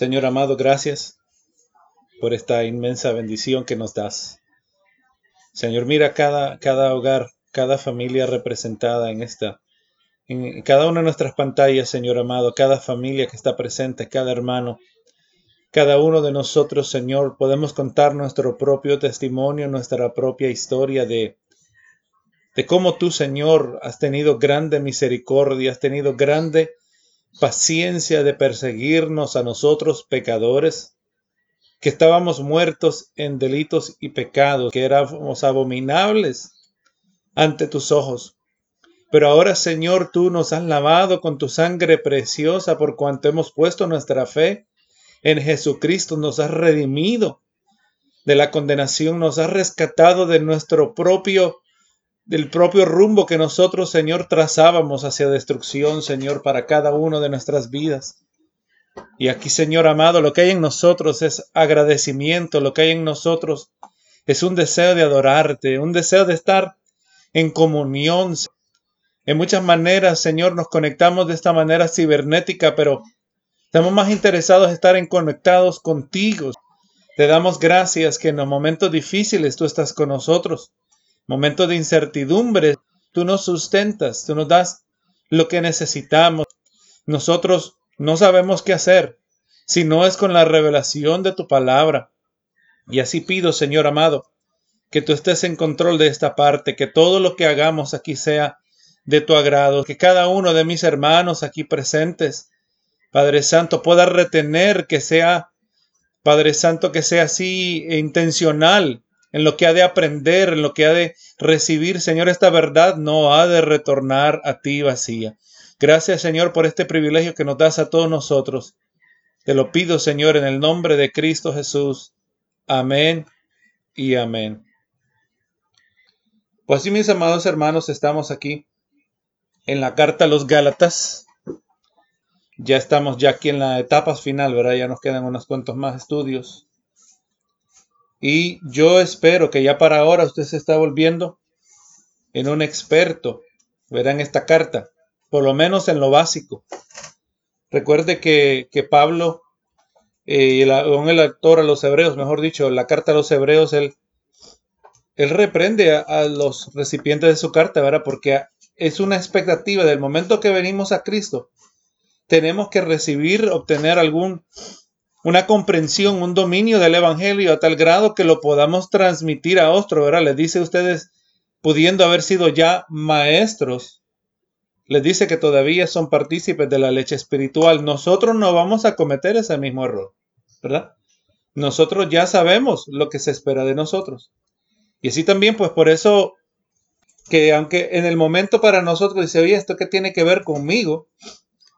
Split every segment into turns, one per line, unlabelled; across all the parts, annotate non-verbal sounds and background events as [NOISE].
Señor amado, gracias por esta inmensa bendición que nos das. Señor, mira cada, cada hogar, cada familia representada en esta, en cada una de nuestras pantallas, Señor amado, cada familia que está presente, cada hermano, cada uno de nosotros, Señor, podemos contar nuestro propio testimonio, nuestra propia historia de, de cómo tú, Señor, has tenido grande misericordia, has tenido grande paciencia de perseguirnos a nosotros pecadores, que estábamos muertos en delitos y pecados, que éramos abominables ante tus ojos. Pero ahora, Señor, tú nos has lavado con tu sangre preciosa por cuanto hemos puesto nuestra fe en Jesucristo, nos has redimido de la condenación, nos has rescatado de nuestro propio del propio rumbo que nosotros, Señor, trazábamos hacia destrucción, Señor, para cada uno de nuestras vidas. Y aquí, Señor amado, lo que hay en nosotros es agradecimiento, lo que hay en nosotros es un deseo de adorarte, un deseo de estar en comunión. En muchas maneras, Señor, nos conectamos de esta manera cibernética, pero estamos más interesados en estar en conectados contigo. Te damos gracias que en los momentos difíciles tú estás con nosotros momentos de incertidumbre, tú nos sustentas, tú nos das lo que necesitamos. Nosotros no sabemos qué hacer si no es con la revelación de tu palabra. Y así pido, Señor amado, que tú estés en control de esta parte, que todo lo que hagamos aquí sea de tu agrado, que cada uno de mis hermanos aquí presentes, Padre Santo, pueda retener que sea, Padre Santo, que sea así intencional en lo que ha de aprender, en lo que ha de recibir, Señor, esta verdad no ha de retornar a ti vacía. Gracias, Señor, por este privilegio que nos das a todos nosotros. Te lo pido, Señor, en el nombre de Cristo Jesús. Amén y amén. Pues sí, mis amados hermanos, estamos aquí en la carta a los Gálatas. Ya estamos ya aquí en la etapa final, ¿verdad? Ya nos quedan unos cuantos más estudios. Y yo espero que ya para ahora usted se está volviendo en un experto, verán esta carta, por lo menos en lo básico. Recuerde que, Pablo, eh, el, el autor a los hebreos, mejor dicho, la carta a los hebreos, él, él reprende a, a, los recipientes de su carta, ¿verdad? Porque es una expectativa del momento que venimos a Cristo. Tenemos que recibir, obtener algún una comprensión, un dominio del Evangelio a tal grado que lo podamos transmitir a otro, ¿verdad? Les dice a ustedes, pudiendo haber sido ya maestros, les dice que todavía son partícipes de la leche espiritual. Nosotros no vamos a cometer ese mismo error, ¿verdad? Nosotros ya sabemos lo que se espera de nosotros. Y así también, pues por eso que aunque en el momento para nosotros dice, oye, ¿esto qué tiene que ver conmigo?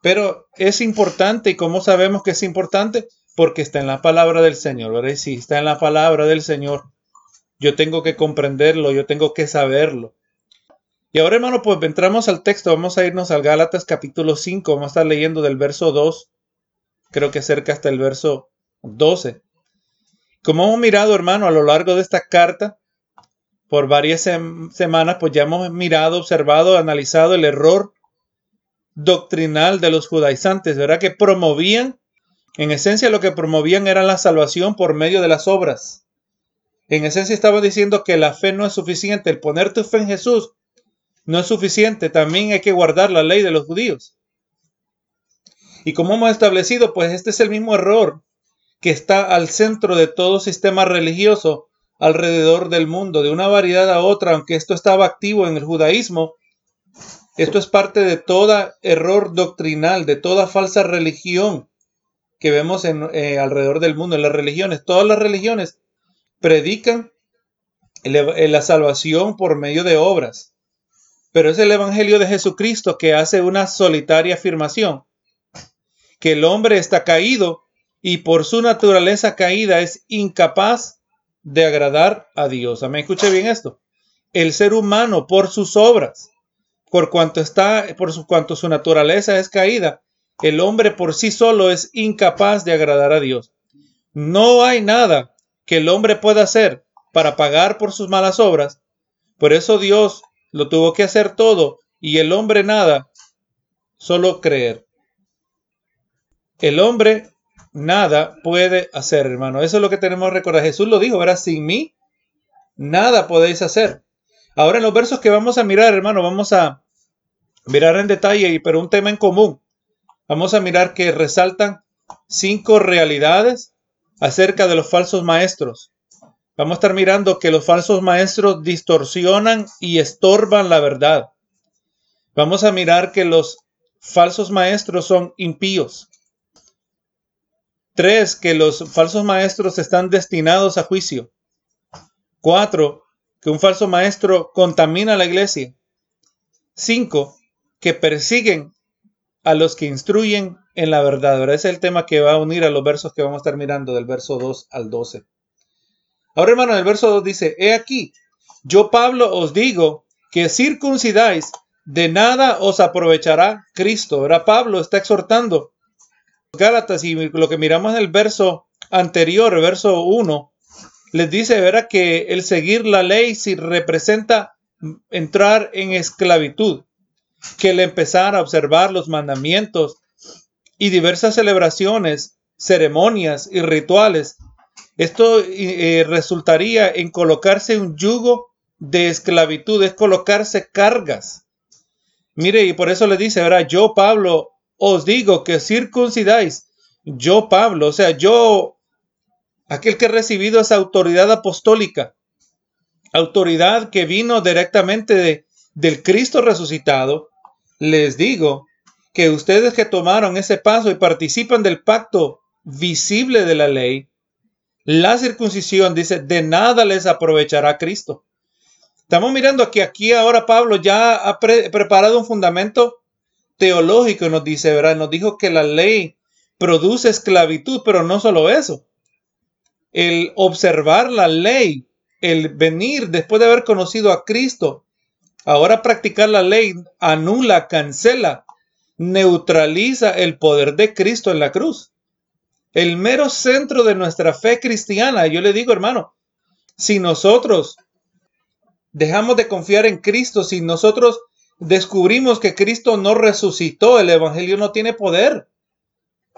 Pero es importante y cómo sabemos que es importante, porque está en la palabra del Señor, ¿verdad? Y si está en la palabra del Señor, yo tengo que comprenderlo, yo tengo que saberlo. Y ahora, hermano, pues entramos al texto, vamos a irnos al Gálatas capítulo 5, vamos a estar leyendo del verso 2, creo que cerca hasta el verso 12. Como hemos mirado, hermano, a lo largo de esta carta, por varias semanas, pues ya hemos mirado, observado, analizado el error doctrinal de los judaizantes, ¿verdad? Que promovían en esencia lo que promovían era la salvación por medio de las obras. En esencia estaba diciendo que la fe no es suficiente, el poner tu fe en Jesús no es suficiente, también hay que guardar la ley de los judíos. Y como hemos establecido, pues este es el mismo error que está al centro de todo sistema religioso alrededor del mundo, de una variedad a otra, aunque esto estaba activo en el judaísmo, esto es parte de todo error doctrinal, de toda falsa religión que vemos en, eh, alrededor del mundo, en las religiones. Todas las religiones predican la salvación por medio de obras. Pero es el Evangelio de Jesucristo que hace una solitaria afirmación, que el hombre está caído y por su naturaleza caída es incapaz de agradar a Dios. Amén, escuche bien esto. El ser humano por sus obras, por cuanto está, por su, cuanto su naturaleza es caída, el hombre por sí solo es incapaz de agradar a Dios. No hay nada que el hombre pueda hacer para pagar por sus malas obras. Por eso Dios lo tuvo que hacer todo y el hombre nada, solo creer. El hombre nada puede hacer, hermano. Eso es lo que tenemos que recordar. Jesús lo dijo, ¿verdad? Sin mí, nada podéis hacer. Ahora en los versos que vamos a mirar, hermano, vamos a mirar en detalle, pero un tema en común. Vamos a mirar que resaltan cinco realidades acerca de los falsos maestros. Vamos a estar mirando que los falsos maestros distorsionan y estorban la verdad. Vamos a mirar que los falsos maestros son impíos. Tres, que los falsos maestros están destinados a juicio. Cuatro, que un falso maestro contamina la iglesia. Cinco, que persiguen a los que instruyen en la verdad. Ese es el tema que va a unir a los versos que vamos a estar mirando del verso 2 al 12. Ahora, hermano, el verso 2 dice, he aquí, yo Pablo os digo que circuncidáis, de nada os aprovechará Cristo. Ahora Pablo está exhortando Gálatas y lo que miramos en el verso anterior, verso 1, les dice, verá que el seguir la ley si representa entrar en esclavitud, que el empezar a observar los mandamientos y diversas celebraciones, ceremonias y rituales, esto eh, resultaría en colocarse un yugo de esclavitud, es colocarse cargas. Mire, y por eso le dice, verá, yo Pablo os digo que circuncidáis. Yo, Pablo, o sea, yo, aquel que ha recibido esa autoridad apostólica, autoridad que vino directamente de, del Cristo resucitado, les digo que ustedes que tomaron ese paso y participan del pacto visible de la ley, la circuncisión dice, de nada les aprovechará Cristo. Estamos mirando que aquí ahora Pablo ya ha preparado un fundamento teológico nos dice, ¿verdad? Nos dijo que la ley produce esclavitud, pero no solo eso. El observar la ley, el venir después de haber conocido a Cristo, ahora practicar la ley anula, cancela, neutraliza el poder de Cristo en la cruz. El mero centro de nuestra fe cristiana, yo le digo hermano, si nosotros dejamos de confiar en Cristo, si nosotros descubrimos que Cristo no resucitó, el Evangelio no tiene poder.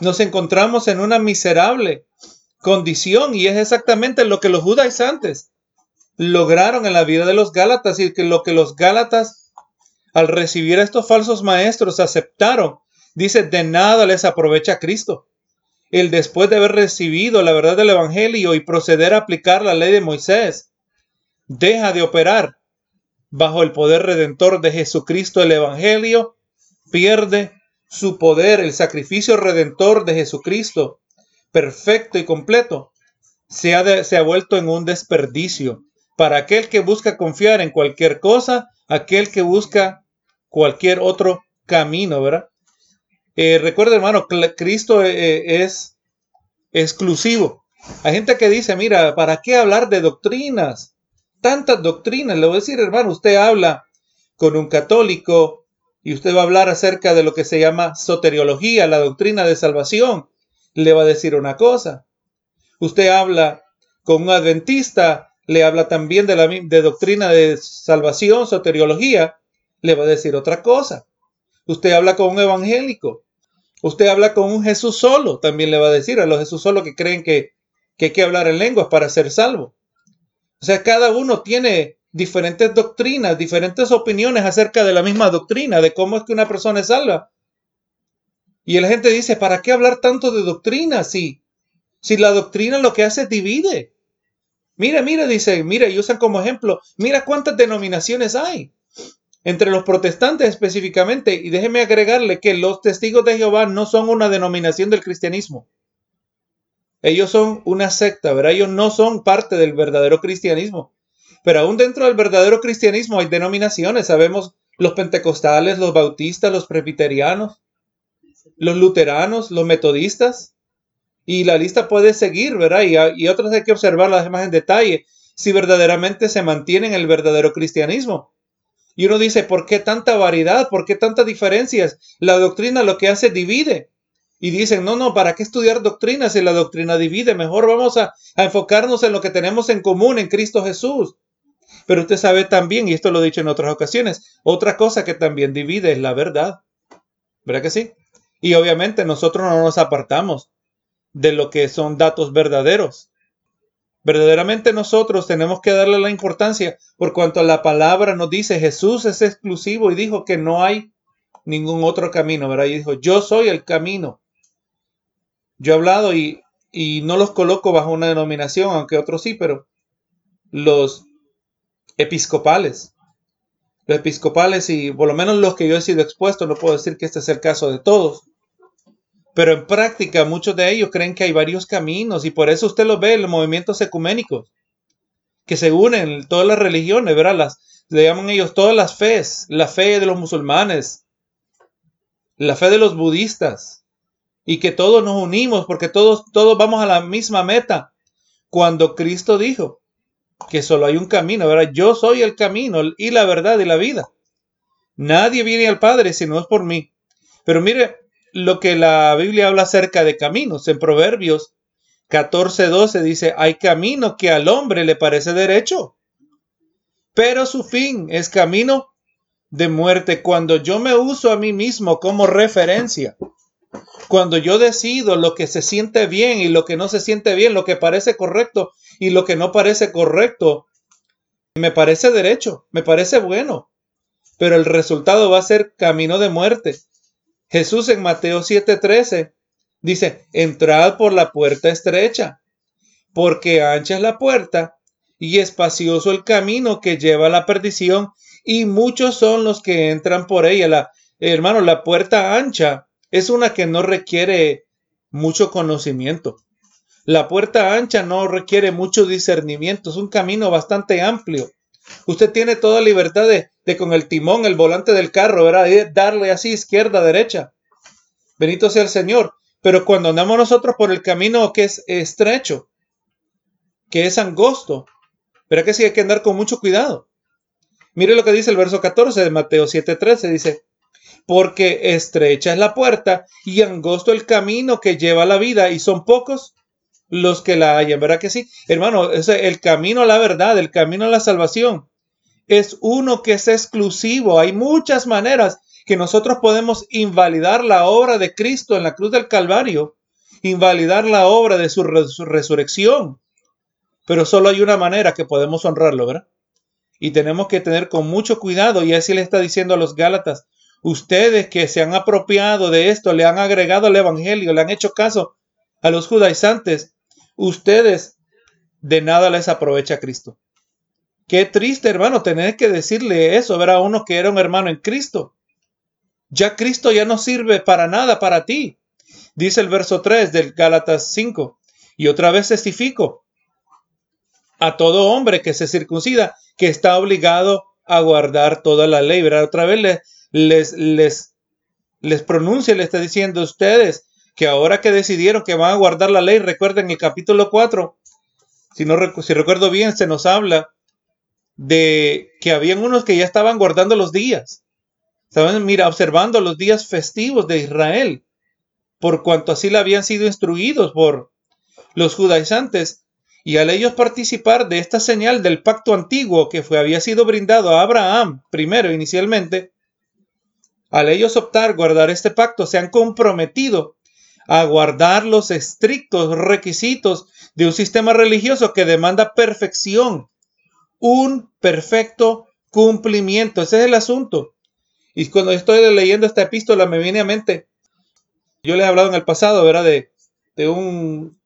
Nos encontramos en una miserable condición y es exactamente lo que los judaizantes lograron en la vida de los Gálatas y que lo que los Gálatas al recibir a estos falsos maestros aceptaron, dice, de nada les aprovecha Cristo. El después de haber recibido la verdad del Evangelio y proceder a aplicar la ley de Moisés, deja de operar bajo el poder redentor de Jesucristo el Evangelio, pierde su poder, el sacrificio redentor de Jesucristo, perfecto y completo, se ha, se ha vuelto en un desperdicio para aquel que busca confiar en cualquier cosa, aquel que busca cualquier otro camino, ¿verdad? Eh, recuerda, hermano, Cristo eh, eh, es exclusivo. Hay gente que dice, mira, ¿para qué hablar de doctrinas? tantas doctrinas. Le voy a decir, hermano, usted habla con un católico y usted va a hablar acerca de lo que se llama soteriología, la doctrina de salvación. Le va a decir una cosa. Usted habla con un adventista, le habla también de la doctrina de salvación, soteriología, le va a decir otra cosa. Usted habla con un evangélico, usted habla con un Jesús solo, también le va a decir a los Jesús solo que creen que, que hay que hablar en lenguas para ser salvo. O sea, cada uno tiene diferentes doctrinas, diferentes opiniones acerca de la misma doctrina, de cómo es que una persona es salva. Y la gente dice, ¿para qué hablar tanto de doctrina si, si la doctrina lo que hace es divide? Mira, mira, dice, mira, y usan como ejemplo, mira cuántas denominaciones hay entre los protestantes específicamente. Y déjeme agregarle que los testigos de Jehová no son una denominación del cristianismo. Ellos son una secta, ¿verdad? Ellos no son parte del verdadero cristianismo. Pero aún dentro del verdadero cristianismo hay denominaciones. Sabemos los pentecostales, los bautistas, los presbiterianos, los luteranos, los metodistas. Y la lista puede seguir, ¿verdad? Y, otras hay que observarlas más en detalle si verdaderamente se mantiene en el verdadero cristianismo. Y uno dice, ¿por qué tanta variedad? ¿Por qué tantas diferencias? La doctrina lo que hace divide y dicen, no, no, ¿para qué estudiar doctrina si la doctrina divide? Mejor vamos a, enfocarnos en lo que tenemos en común en Cristo Jesús. Pero usted sabe también, y esto lo he dicho en otras ocasiones, otra cosa que también divide es la verdad. ¿Verdad que sí? Y obviamente nosotros no nos apartamos de lo que son datos verdaderos. Verdaderamente nosotros tenemos que darle la importancia por cuanto la palabra nos dice Jesús es exclusivo y dijo que no hay ningún otro camino, ¿verdad? Y dijo, yo soy el camino. Yo he hablado y, y no los coloco bajo una denominación, aunque otros sí, pero los episcopales, los episcopales y por lo menos los que yo he sido expuesto, no puedo decir que este es el caso de todos, pero en práctica muchos de ellos creen que hay varios caminos y por eso usted lo ve en los movimientos ecuménicos, que se unen todas las religiones, ¿verdad? Las, le llaman ellos todas las fees, la fe de los musulmanes, la fe de los budistas, y que todos nos unimos porque todos, todos vamos a la misma meta. Cuando Cristo dijo que solo hay un camino, ¿verdad? Yo soy el camino y la verdad y la vida. Nadie viene al Padre si no es por mí. Pero mire lo que la Biblia habla acerca de caminos. En Proverbios 14:12 dice, hay camino que al hombre le parece derecho, pero su fin es camino de muerte. Cuando yo me uso a mí mismo como referencia, cuando yo decido lo que se siente bien y lo que no se siente bien, lo que parece correcto y lo que no parece correcto, me parece derecho, me parece bueno, pero el resultado va a ser camino de muerte. Jesús en Mateo 7:13 dice, entrad por la puerta estrecha, porque ancha es la puerta y espacioso el camino que lleva a la perdición, y muchos son los que entran por ella. La, hermano, la puerta ancha es una que no requiere mucho conocimiento. La puerta ancha no requiere mucho discernimiento, es un camino bastante amplio. Usted tiene toda libertad de, con el timón, el volante del carro, ¿verdad? darle así izquierda, derecha. Benito sea el Señor. Pero cuando andamos nosotros por el camino que es estrecho, que es angosto, verá que sí hay que andar con mucho cuidado. Mire lo que dice el verso 14 de Mateo 7:13, dice, porque estrecha es la puerta y angosto el camino que lleva a la vida y son pocos los que la hallan, ¿verdad que sí? Hermano, el camino a la verdad, el camino a la salvación es uno que es exclusivo. Hay muchas maneras que nosotros podemos invalidar la obra de Cristo en la cruz del Calvario, invalidar la obra de su, resurrección. Pero solo hay una manera que podemos honrarlo, ¿verdad? Y tenemos que tener con mucho cuidado, y así le está diciendo a los Gálatas, Ustedes que se han apropiado de esto, le han agregado al Evangelio, le han hecho caso a los judaizantes, ustedes de nada les aprovecha Cristo. Qué triste, hermano, tener que decirle eso, ver a uno que era un hermano en Cristo. Ya Cristo ya no sirve para nada para ti. Dice el verso 3 del Gálatas 5. Y otra vez testifico a todo hombre que se circuncida que está obligado a guardar toda la ley. ¿verdad? Otra vez le, les, les, les pronuncia, le está diciendo a ustedes que ahora que decidieron que van a guardar la ley, recuerden el capítulo 4, si, no, si recuerdo bien, se nos habla de que habían unos que ya estaban guardando los días. Estaban, mira, observando los días festivos de Israel, por cuanto así le habían sido instruidos por los judaizantes, y al ellos participar de esta señal del pacto antiguo que fue, había sido brindado a Abraham primero inicialmente, al ellos optar guardar este pacto, se han comprometido a guardar los estrictos requisitos de un sistema religioso que demanda perfección, un perfecto cumplimiento. Ese es el asunto. Y cuando estoy leyendo esta epístola me viene a mente, yo le he hablado en el pasado, ¿verdad? De, un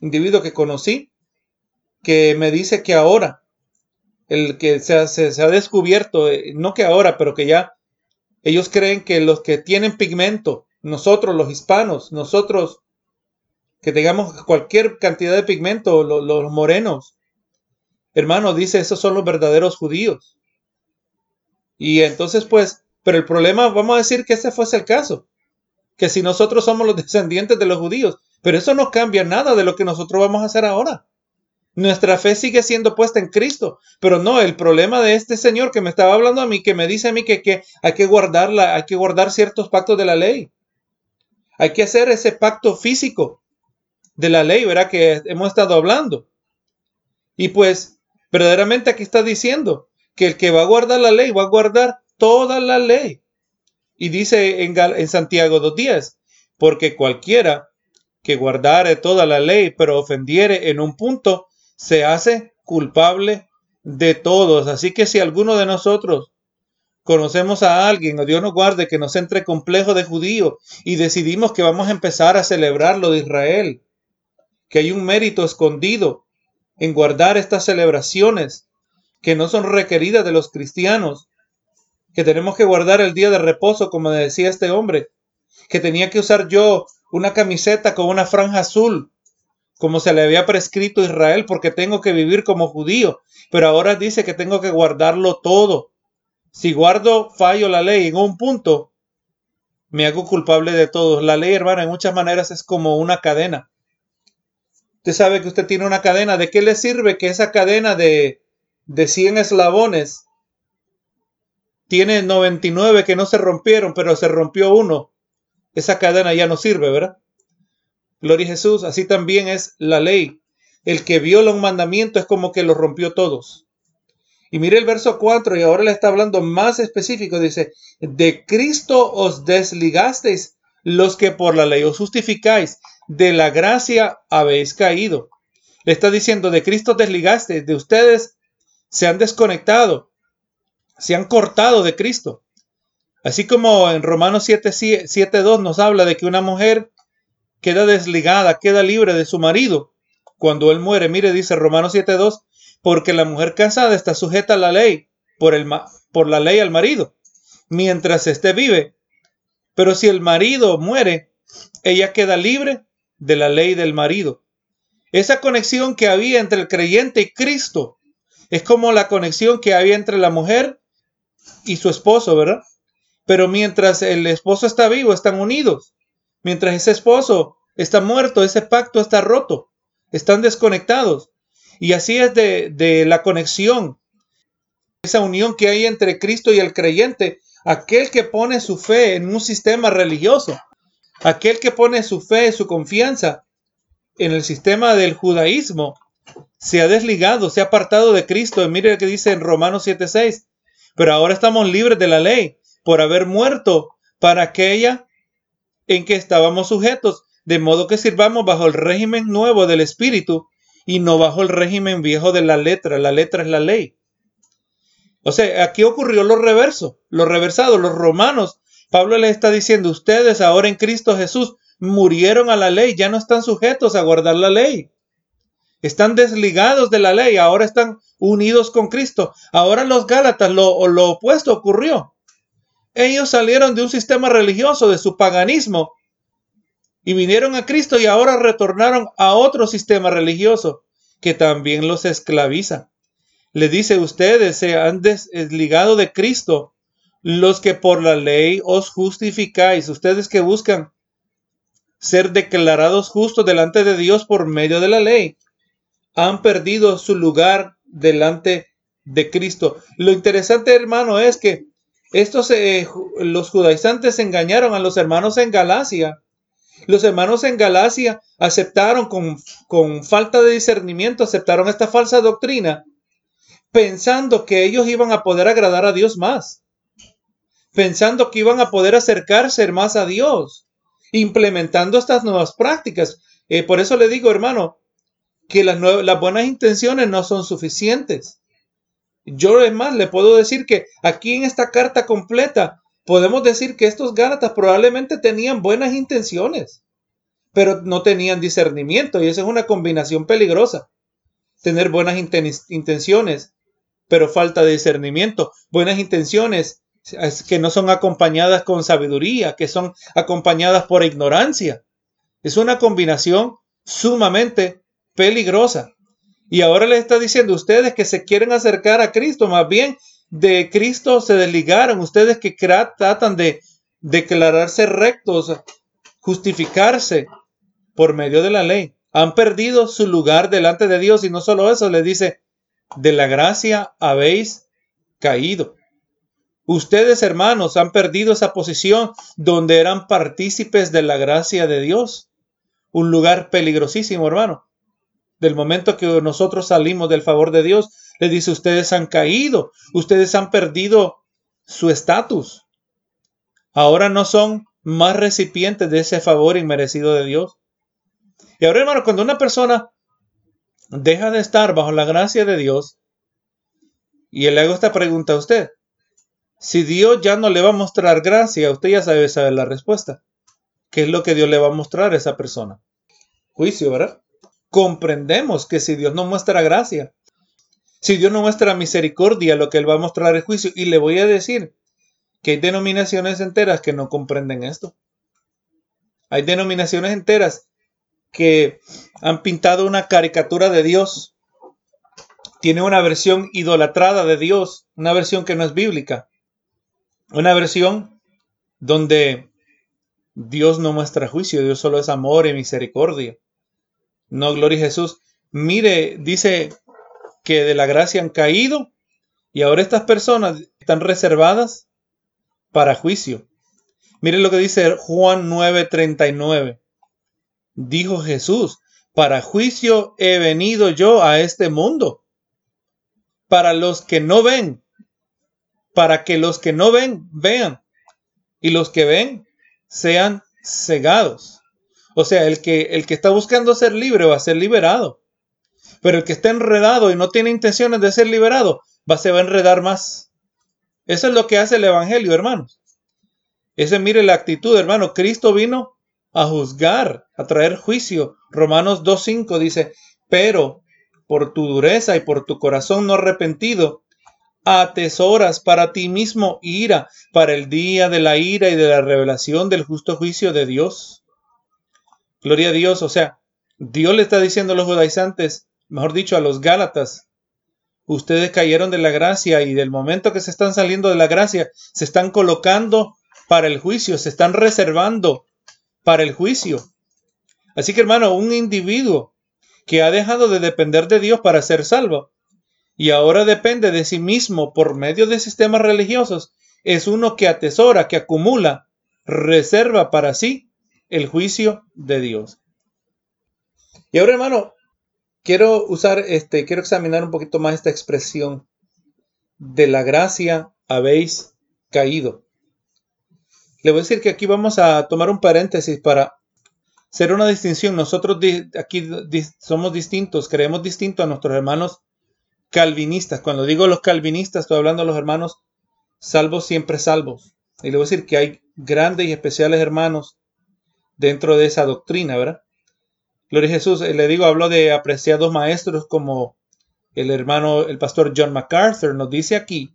individuo que conocí que me dice que ahora, el que se, se ha descubierto, eh, no que ahora, pero que ya ellos creen que los que tienen pigmento, nosotros los hispanos, nosotros que tengamos cualquier cantidad de pigmento, los, morenos, hermano, dice, esos son los verdaderos judíos. Y entonces, pues, pero el problema, vamos a decir que ese fuese el caso, que si nosotros somos los [LAUGHS] descendientes de los judíos, pero eso no cambia nada de lo que nosotros vamos a hacer ahora. Nuestra fe sigue siendo puesta en Cristo, pero no, el problema de este señor que me estaba hablando a mí, que me dice a mí que, que hay que guardarla, hay que guardar ciertos pactos de la ley. Hay que hacer ese pacto físico de la ley, ¿verdad? Que hemos estado hablando. Y pues, verdaderamente aquí está diciendo que el que va a guardar la ley va a guardar toda la ley. Y dice en, en Santiago 2.10, porque cualquiera que guardare toda la ley, pero ofendiere en un punto, se hace culpable de todos. Así que si alguno de nosotros conocemos a alguien, o Dios nos guarde, que nos entre complejo de judío y decidimos que vamos a empezar a celebrar lo de Israel, que hay un mérito escondido en guardar estas celebraciones que no son requeridas de los cristianos, que tenemos que guardar el día de reposo, como decía este hombre, que tenía que usar yo una camiseta con una franja azul, como se le había prescrito a Israel, porque tengo que vivir como judío, pero ahora dice que tengo que guardarlo todo. Si guardo, fallo la ley en un punto, me hago culpable de todo. La ley, hermano, en muchas maneras es como una cadena. Usted sabe que usted tiene una cadena. ¿De qué le sirve que esa cadena de, de 100 eslabones tiene 99 que no se rompieron, pero se rompió uno? Esa cadena ya no sirve, ¿verdad? Gloria a Jesús. Así también es la ley. El que viola un mandamiento es como que lo rompió todos. Y mire el verso 4 y ahora le está hablando más específico. Dice, de Cristo os desligasteis los que por la ley os justificáis. De la gracia habéis caído. Le está diciendo, de Cristo desligasteis. De ustedes se han desconectado. Se han cortado de Cristo. Así como en Romanos 7.2 nos habla de que una mujer queda desligada, queda libre de su marido cuando él muere. Mire, dice Romanos 7.2, porque la mujer casada está sujeta a la ley por, el, por la ley al marido, mientras éste vive. Pero si el marido muere, ella queda libre de la ley del marido. Esa conexión que había entre el creyente y Cristo es como la conexión que había entre la mujer y su esposo, ¿verdad? Pero mientras el esposo está vivo, están unidos. Mientras ese esposo está muerto, ese pacto está roto. Están desconectados. Y así es de, la conexión, esa unión que hay entre Cristo y el creyente, aquel que pone su fe en un sistema religioso, aquel que pone su fe, su confianza en el sistema del judaísmo, se ha desligado, se ha apartado de Cristo. mire lo que dice en Romanos 7:6. Pero ahora estamos libres de la ley por haber muerto para aquella en que estábamos sujetos, de modo que sirvamos bajo el régimen nuevo del Espíritu y no bajo el régimen viejo de la letra. La letra es la ley. O sea, aquí ocurrió lo reverso, lo reversado. Los romanos, Pablo les está diciendo, ustedes ahora en Cristo Jesús murieron a la ley, ya no están sujetos a guardar la ley. Están desligados de la ley, ahora están unidos con Cristo. Ahora los Gálatas, lo, lo opuesto ocurrió. Ellos salieron de un sistema religioso, de su paganismo, y vinieron a Cristo y ahora retornaron a otro sistema religioso que también los esclaviza. Le dice, ustedes se han desligado de Cristo, los que por la ley os justificáis, ustedes que buscan ser declarados justos delante de Dios por medio de la ley, han perdido su lugar delante de Cristo. Lo interesante, hermano, es que estos, eh, los judaizantes engañaron a los hermanos en Galacia. Los hermanos en Galacia aceptaron con, con falta de discernimiento, aceptaron esta falsa doctrina, pensando que ellos iban a poder agradar a Dios más, pensando que iban a poder acercarse más a Dios, implementando estas nuevas prácticas. Eh, por eso le digo, hermano, que las, las buenas intenciones no son suficientes. Yo es más, le puedo decir que aquí en esta carta completa podemos decir que estos Gálatas probablemente tenían buenas intenciones, pero no tenían discernimiento y esa es una combinación peligrosa. Tener buenas intenciones, pero falta de discernimiento. Buenas intenciones que no son acompañadas con sabiduría, que son acompañadas por ignorancia. Es una combinación sumamente peligrosa. Y ahora le está diciendo ustedes que se quieren acercar a Cristo, más bien de Cristo se desligaron, ustedes que tratan de declararse rectos, justificarse por medio de la ley, han perdido su lugar delante de Dios y no solo eso, le dice, de la gracia habéis caído. Ustedes, hermanos, han perdido esa posición donde eran partícipes de la gracia de Dios. Un lugar peligrosísimo, hermano del momento que nosotros salimos del favor de Dios, le dice, ustedes han caído, ustedes han perdido su estatus. Ahora no son más recipientes de ese favor inmerecido de Dios. Y ahora, hermano, cuando una persona deja de estar bajo la gracia de Dios, y le hago esta pregunta a usted, si Dios ya no le va a mostrar gracia, usted ya sabe saber la respuesta. ¿Qué es lo que Dios le va a mostrar a esa persona? Juicio, ¿verdad? Comprendemos que si Dios no muestra gracia, si Dios no muestra misericordia, lo que Él va a mostrar es juicio. Y le voy a decir que hay denominaciones enteras que no comprenden esto. Hay denominaciones enteras que han pintado una caricatura de Dios. Tiene una versión idolatrada de Dios, una versión que no es bíblica. Una versión donde Dios no muestra juicio, Dios solo es amor y misericordia. No, gloria a Jesús. Mire, dice que de la gracia han caído y ahora estas personas están reservadas para juicio. Miren lo que dice Juan 9:39. Dijo Jesús, para juicio he venido yo a este mundo. Para los que no ven, para que los que no ven vean y los que ven sean cegados. O sea, el que, el que está buscando ser libre va a ser liberado. Pero el que está enredado y no tiene intenciones de ser liberado, va, se va a enredar más. Eso es lo que hace el Evangelio, hermanos. Ese, mire la actitud, hermano. Cristo vino a juzgar, a traer juicio. Romanos 2.5 dice, pero por tu dureza y por tu corazón no arrepentido, atesoras para ti mismo ira, para el día de la ira y de la revelación del justo juicio de Dios. Gloria a Dios, o sea, Dios le está diciendo a los judaizantes, mejor dicho, a los Gálatas, ustedes cayeron de la gracia y del momento que se están saliendo de la gracia, se están colocando para el juicio, se están reservando para el juicio. Así que hermano, un individuo que ha dejado de depender de Dios para ser salvo y ahora depende de sí mismo por medio de sistemas religiosos, es uno que atesora, que acumula, reserva para sí el juicio de Dios. Y ahora, hermano, quiero usar este, quiero examinar un poquito más esta expresión de la gracia habéis caído. Le voy a decir que aquí vamos a tomar un paréntesis para hacer una distinción. Nosotros aquí somos distintos, creemos distinto a nuestros hermanos calvinistas. Cuando digo los calvinistas, estoy hablando de los hermanos salvos siempre salvos. Y le voy a decir que hay grandes y especiales hermanos dentro de esa doctrina, ¿verdad? Gloria a Jesús, eh, le digo, hablo de apreciados maestros como el hermano, el pastor John MacArthur nos dice aquí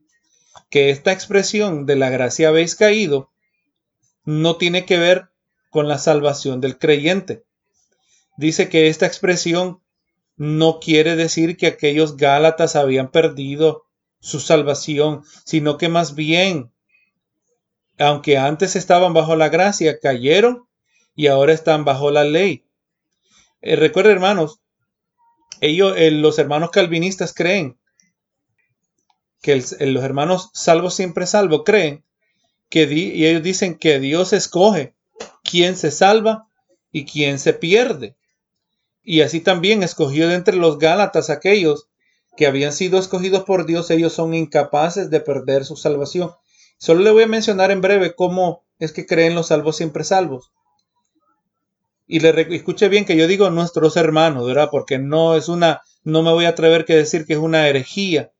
que esta expresión de la gracia habéis caído no tiene que ver con la salvación del creyente. Dice que esta expresión no quiere decir que aquellos Gálatas habían perdido su salvación, sino que más bien, aunque antes estaban bajo la gracia, cayeron y ahora están bajo la ley. Eh, recuerden, hermanos, ellos, eh, los hermanos calvinistas creen que los hermanos salvos siempre salvo creen que y ellos dicen que Dios escoge quién se salva y quién se pierde. Y así también escogió de entre los Gálatas aquellos que habían sido escogidos por Dios, ellos son incapaces de perder su salvación. Solo le voy a mencionar en breve cómo es que creen los salvos siempre salvos. Y le escuche bien que yo digo nuestros hermanos, ¿verdad? Porque no es una, no me voy a atrever que decir que es una herejía.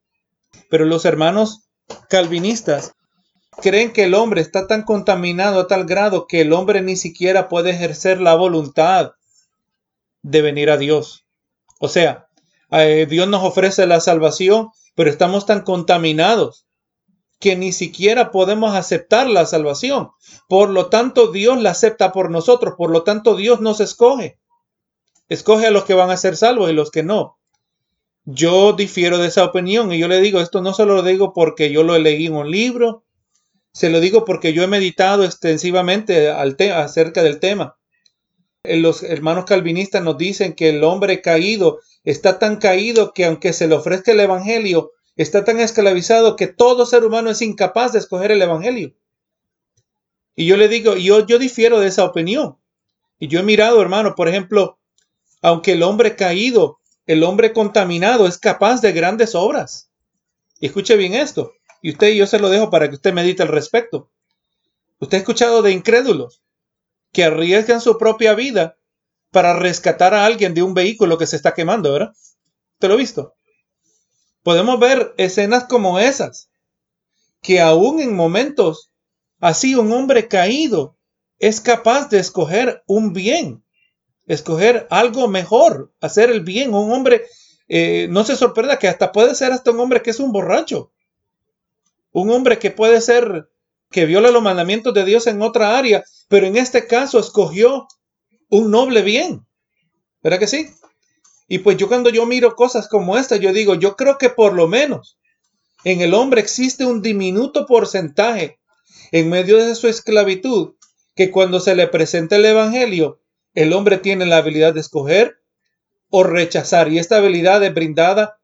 Pero los hermanos calvinistas creen que el hombre está tan contaminado a tal grado que el hombre ni siquiera puede ejercer la voluntad de venir a Dios. O sea, eh, Dios nos ofrece la salvación, pero estamos tan contaminados que ni siquiera podemos aceptar la salvación. Por lo tanto, Dios la acepta por nosotros. Por lo tanto, Dios nos escoge. Escoge a los que van a ser salvos y los que no. Yo difiero de esa opinión y yo le digo, esto no solo lo digo porque yo lo leí en un libro, se lo digo porque yo he meditado extensivamente al acerca del tema. Los hermanos calvinistas nos dicen que el hombre caído está tan caído que aunque se le ofrezca el Evangelio, está tan esclavizado que todo ser humano es incapaz de escoger el Evangelio. Y yo le digo, yo, yo difiero de esa opinión. Y yo he mirado, hermano, por ejemplo, aunque el hombre caído, el hombre contaminado es capaz de grandes obras. Y escuche bien esto. Y usted yo se lo dejo para que usted medite al respecto. Usted ha escuchado de incrédulos que arriesgan su propia vida para rescatar a alguien de un vehículo que se está quemando, ¿verdad? ¿Te lo he visto? Podemos ver escenas como esas, que aún en momentos así un hombre caído es capaz de escoger un bien, escoger algo mejor, hacer el bien. Un hombre, eh, no se sorprenda que hasta puede ser hasta un hombre que es un borracho, un hombre que puede ser que viola los mandamientos de Dios en otra área, pero en este caso escogió un noble bien. ¿Verdad que sí? Y pues yo cuando yo miro cosas como esta, yo digo, yo creo que por lo menos en el hombre existe un diminuto porcentaje en medio de su esclavitud que cuando se le presenta el Evangelio, el hombre tiene la habilidad de escoger o rechazar. Y esta habilidad es brindada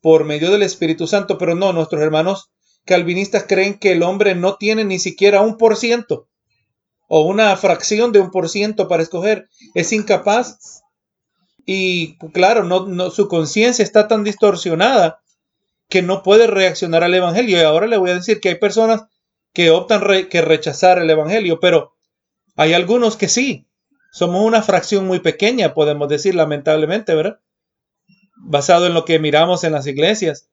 por medio del Espíritu Santo. Pero no, nuestros hermanos calvinistas creen que el hombre no tiene ni siquiera un por ciento o una fracción de un por ciento para escoger. Es incapaz. Y claro, no, su conciencia está tan distorsionada que no puede reaccionar al Evangelio. Y ahora le voy a decir que hay personas que optan que rechazar el Evangelio, pero hay algunos que sí. Somos una fracción muy pequeña, podemos decir, lamentablemente, ¿verdad? Basado en lo que miramos en las iglesias.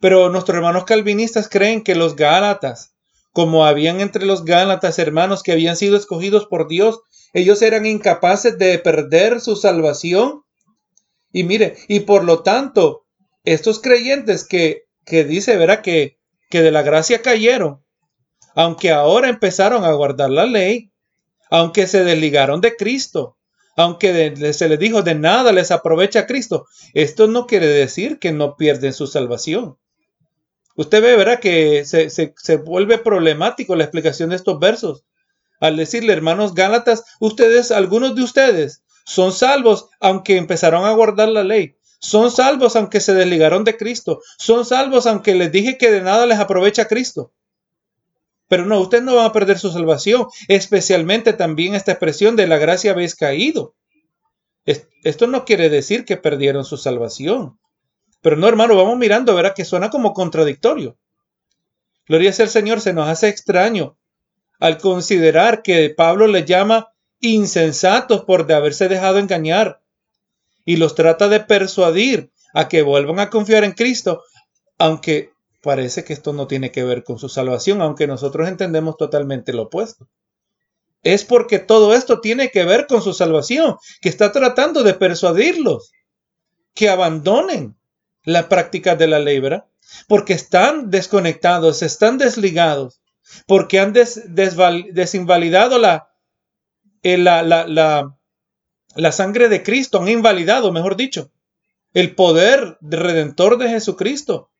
Pero nuestros hermanos calvinistas creen que los Gálatas, como habían entre los Gálatas hermanos que habían sido escogidos por Dios, ellos eran incapaces de perder su salvación. Y mire, y por lo tanto, estos creyentes que, que dice, verá, que, que de la gracia cayeron, aunque ahora empezaron a guardar la ley, aunque se desligaron de Cristo, aunque se les dijo de nada les aprovecha Cristo, esto no quiere decir que no pierden su salvación. Usted ve, verá que se, se, vuelve problemático la explicación de estos versos. Al decirle, hermanos Gálatas, ustedes, algunos de ustedes, son salvos aunque empezaron a guardar la ley. Son salvos aunque se desligaron de Cristo. Son salvos aunque les dije que de nada les aprovecha Cristo. Pero no, usted no va a perder su salvación, especialmente también esta expresión de la gracia habéis caído. Esto no quiere decir que perdieron su salvación. Pero no, hermano, vamos mirando, verá que suena como contradictorio. Gloria sea el Señor, se nos hace extraño al considerar que Pablo le llama insensatos por de haberse dejado engañar y los trata de persuadir a que vuelvan a confiar en Cristo, aunque parece que esto no tiene que ver con su salvación, aunque nosotros entendemos totalmente lo opuesto. Es porque todo esto tiene que ver con su salvación, que está tratando de persuadirlos que abandonen la práctica de la ley, ¿verdad? Porque están desconectados, están desligados, porque han desinvalidado eh, la, sangre de Cristo, han invalidado, mejor dicho, el poder redentor de Jesucristo.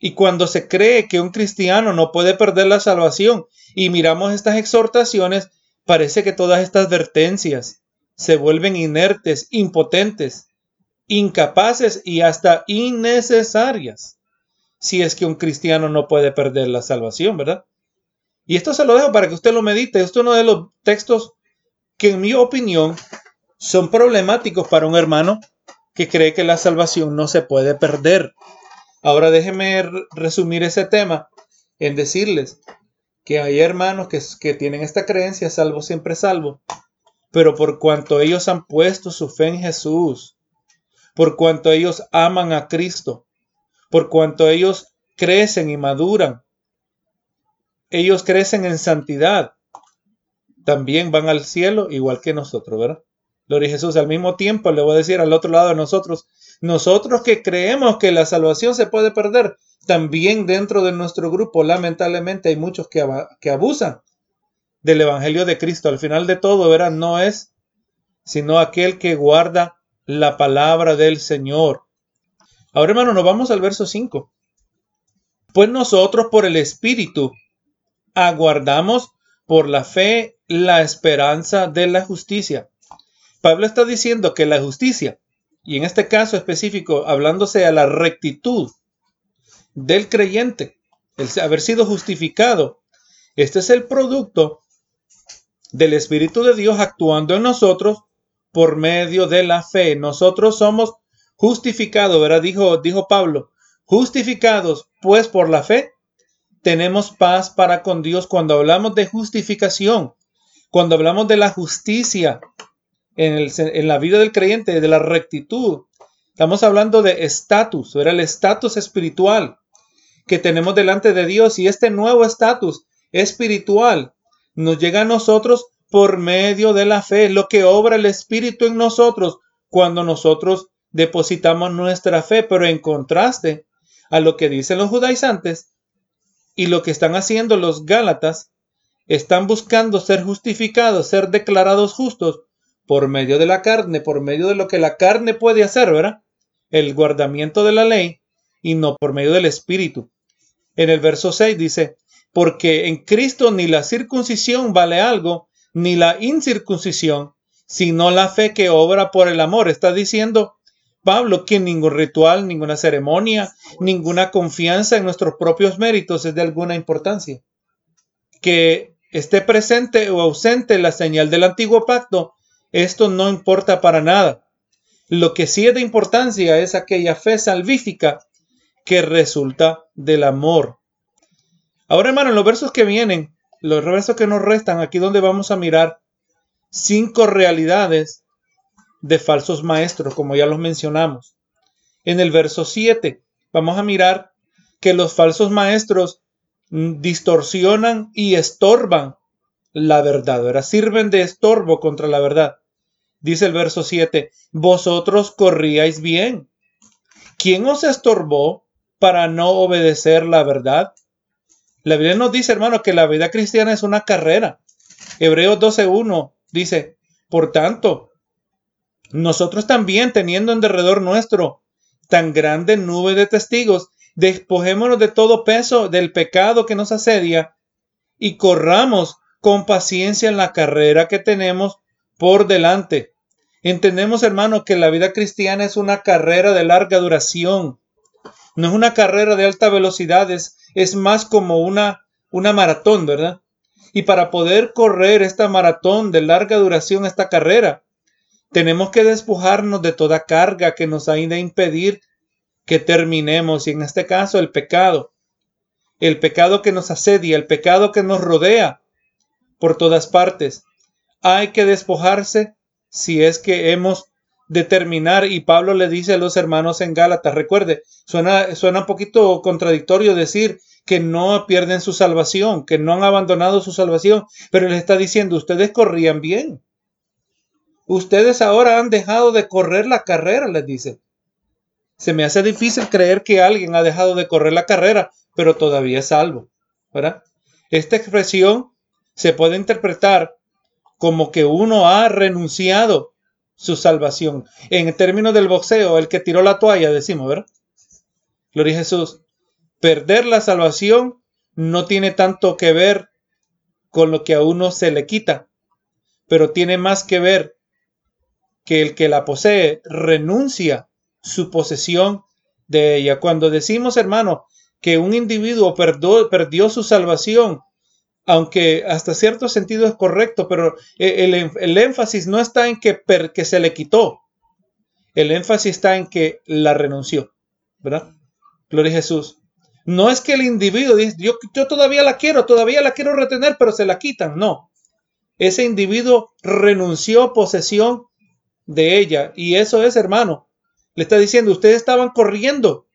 Y cuando se cree que un cristiano no puede perder la salvación y miramos estas exhortaciones, parece que todas estas advertencias se vuelven inertes, impotentes incapaces y hasta innecesarias si es que un cristiano no puede perder la salvación, ¿verdad? Y esto se lo dejo para que usted lo medite. Esto es uno de los textos que en mi opinión son problemáticos para un hermano que cree que la salvación no se puede perder. Ahora déjeme resumir ese tema en decirles que hay hermanos que, que tienen esta creencia, salvo siempre salvo, pero por cuanto ellos han puesto su fe en Jesús, por cuanto ellos aman a Cristo, por cuanto ellos crecen y maduran. Ellos crecen en santidad. También van al cielo igual que nosotros, ¿verdad? Gloria a Jesús. Al mismo tiempo le voy a decir al otro lado de nosotros, nosotros que creemos que la salvación se puede perder, también dentro de nuestro grupo, lamentablemente, hay muchos que, que abusan del Evangelio de Cristo. Al final de todo, ¿verdad? No es sino aquel que guarda la palabra del Señor. Ahora, hermano, nos vamos al verso 5. Pues nosotros por el Espíritu aguardamos por la fe la esperanza de la justicia. Pablo está diciendo que la justicia, y en este caso específico, hablándose a la rectitud del creyente, el haber sido justificado, este es el producto del Espíritu de Dios actuando en nosotros por medio de la fe. Nosotros somos justificados, ¿verdad? Dijo, dijo Pablo, justificados pues por la fe, tenemos paz para con Dios cuando hablamos de justificación, cuando hablamos de la justicia en, la vida del creyente, de la rectitud. Estamos hablando de estatus, era el estatus espiritual que tenemos delante de Dios y este nuevo estatus espiritual nos llega a nosotros por medio de la fe, lo que obra el Espíritu en nosotros cuando nosotros depositamos nuestra fe, pero en contraste a lo que dicen los judaizantes y lo que están haciendo los gálatas, están buscando ser justificados, ser declarados justos por medio de la carne, por medio de lo que la carne puede hacer, ¿verdad? El guardamiento de la ley y no por medio del Espíritu. En el verso 6 dice, porque en Cristo ni la circuncisión vale algo, ni la incircuncisión, sino la fe que obra por el amor. Está diciendo Pablo que ningún ritual, ninguna ceremonia, ninguna confianza en nuestros propios méritos es de alguna importancia. Que esté presente o ausente la señal del antiguo pacto, esto no importa para nada. Lo que sí es de importancia es aquella fe salvífica que resulta del amor. Ahora, hermano, en los versos que vienen, los versos que nos restan, aquí donde vamos a mirar cinco realidades de falsos maestros, como ya los mencionamos. En el verso 7 vamos a mirar que los falsos maestros distorsionan y estorban la verdad, ahora sirven de estorbo contra la verdad. Dice el verso 7, vosotros corríais bien. ¿Quién os estorbó para no obedecer la verdad? La Biblia nos dice, hermano, que la vida cristiana es una carrera. Hebreos 12.1 dice, por tanto, nosotros también, teniendo en derredor nuestro tan grande nube de testigos, despojémonos de todo peso del pecado que nos asedia y corramos con paciencia en la carrera que tenemos por delante. Entendemos, hermano, que la vida cristiana es una carrera de larga duración. No es una carrera de alta velocidad, es, más como una, una maratón, ¿verdad? Y para poder correr esta maratón de larga duración, esta carrera, tenemos que despojarnos de toda carga que nos ha de impedir que terminemos, y en este caso el pecado, el pecado que nos asedia, el pecado que nos rodea por todas partes. Hay que despojarse si es que hemos de terminar, y Pablo le dice a los hermanos en Gálatas, recuerde, suena, suena un poquito contradictorio decir que no pierden su salvación, que no han abandonado su salvación, pero él está diciendo, ustedes corrían bien, Ustedes ahora han dejado de correr la carrera, les dice. Se me hace difícil creer que alguien ha dejado de correr la carrera, pero todavía es salvo. ¿verdad? Esta expresión se puede interpretar como que uno ha renunciado su salvación. En términos del boxeo, el que tiró la toalla, decimos, ¿verdad? Gloria a Jesús. Perder la salvación no tiene tanto que ver con lo que a uno se le quita, pero tiene más que ver que el que la posee renuncia su posesión de ella. Cuando decimos, hermano, que un individuo perdió, su salvación, aunque hasta cierto sentido es correcto, pero el, énfasis no está en que, que se le quitó, el énfasis está en que la renunció, ¿verdad? Gloria a Jesús. No es que el individuo dice, yo, yo todavía la quiero, todavía la quiero retener, pero se la quitan. No. Ese individuo renunció posesión de ella. Y eso es, hermano. Le está diciendo, ustedes estaban corriendo,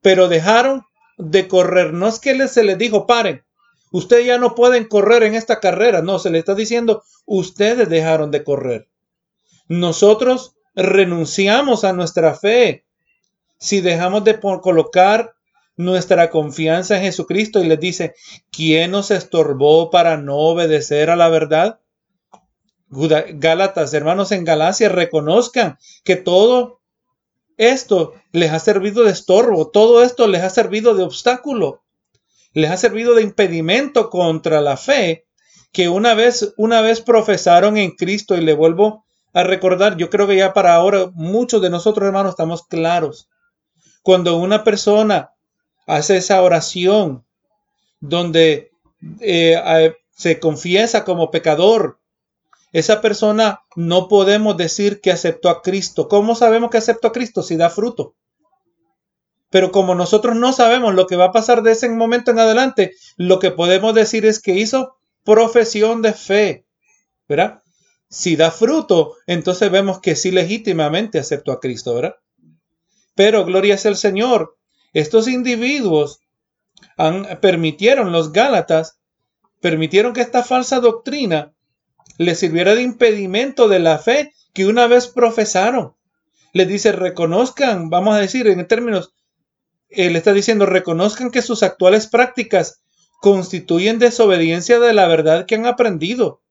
pero dejaron de correr. No es que se les dijo, paren, ustedes ya no pueden correr en esta carrera. No, se le está diciendo, ustedes dejaron de correr. Nosotros renunciamos a nuestra fe si dejamos de colocar nuestra confianza en Jesucristo y les dice, ¿quién nos estorbó para no obedecer a la verdad? Gálatas, hermanos en Galacia, reconozcan que todo esto les ha servido de estorbo, todo esto les ha servido de obstáculo, les ha servido de impedimento contra la fe que una vez, una vez profesaron en Cristo y le vuelvo a recordar, yo creo que ya para ahora muchos de nosotros hermanos estamos claros. Cuando una persona hace esa oración donde eh, se confiesa como pecador, esa persona no podemos decir que aceptó a Cristo. ¿Cómo sabemos que aceptó a Cristo? Si da fruto. Pero como nosotros no sabemos lo que va a pasar de ese momento en adelante, lo que podemos decir es que hizo profesión de fe. ¿Verdad? Si da fruto, entonces vemos que sí legítimamente aceptó a Cristo, ¿verdad? Pero gloria es el Señor. Estos individuos han, permitieron, los Gálatas, permitieron que esta falsa doctrina les sirviera de impedimento de la fe que una vez profesaron. Les dice, reconozcan, vamos a decir en términos, él está diciendo, reconozcan que sus actuales prácticas constituyen desobediencia de la verdad que han aprendido.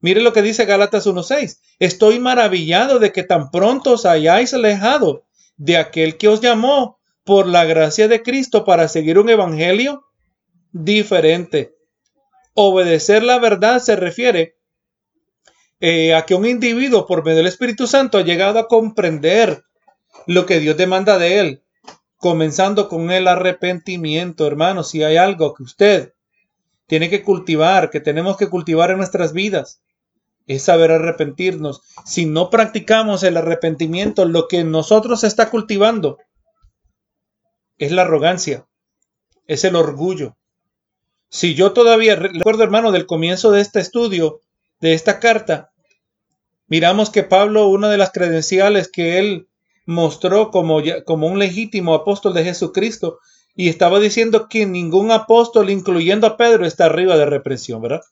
Mire lo que dice Gálatas 1.6. Estoy maravillado de que tan pronto os hayáis alejado de aquel que os llamó por la gracia de Cristo para seguir un evangelio diferente. Obedecer la verdad se refiere eh, a que un individuo por medio del Espíritu Santo ha llegado a comprender lo que Dios demanda de él, comenzando con el arrepentimiento, hermano. Si hay algo que usted tiene que cultivar, que tenemos que cultivar en nuestras vidas, es saber arrepentirnos. Si no practicamos el arrepentimiento, lo que nosotros está cultivando es la arrogancia, es el orgullo. Si yo todavía recuerdo, hermano, del comienzo de este estudio, de esta carta, miramos que Pablo, una de las credenciales que él mostró como, como un legítimo apóstol de Jesucristo, y estaba diciendo que ningún apóstol, incluyendo a Pedro, está arriba de represión, ¿verdad?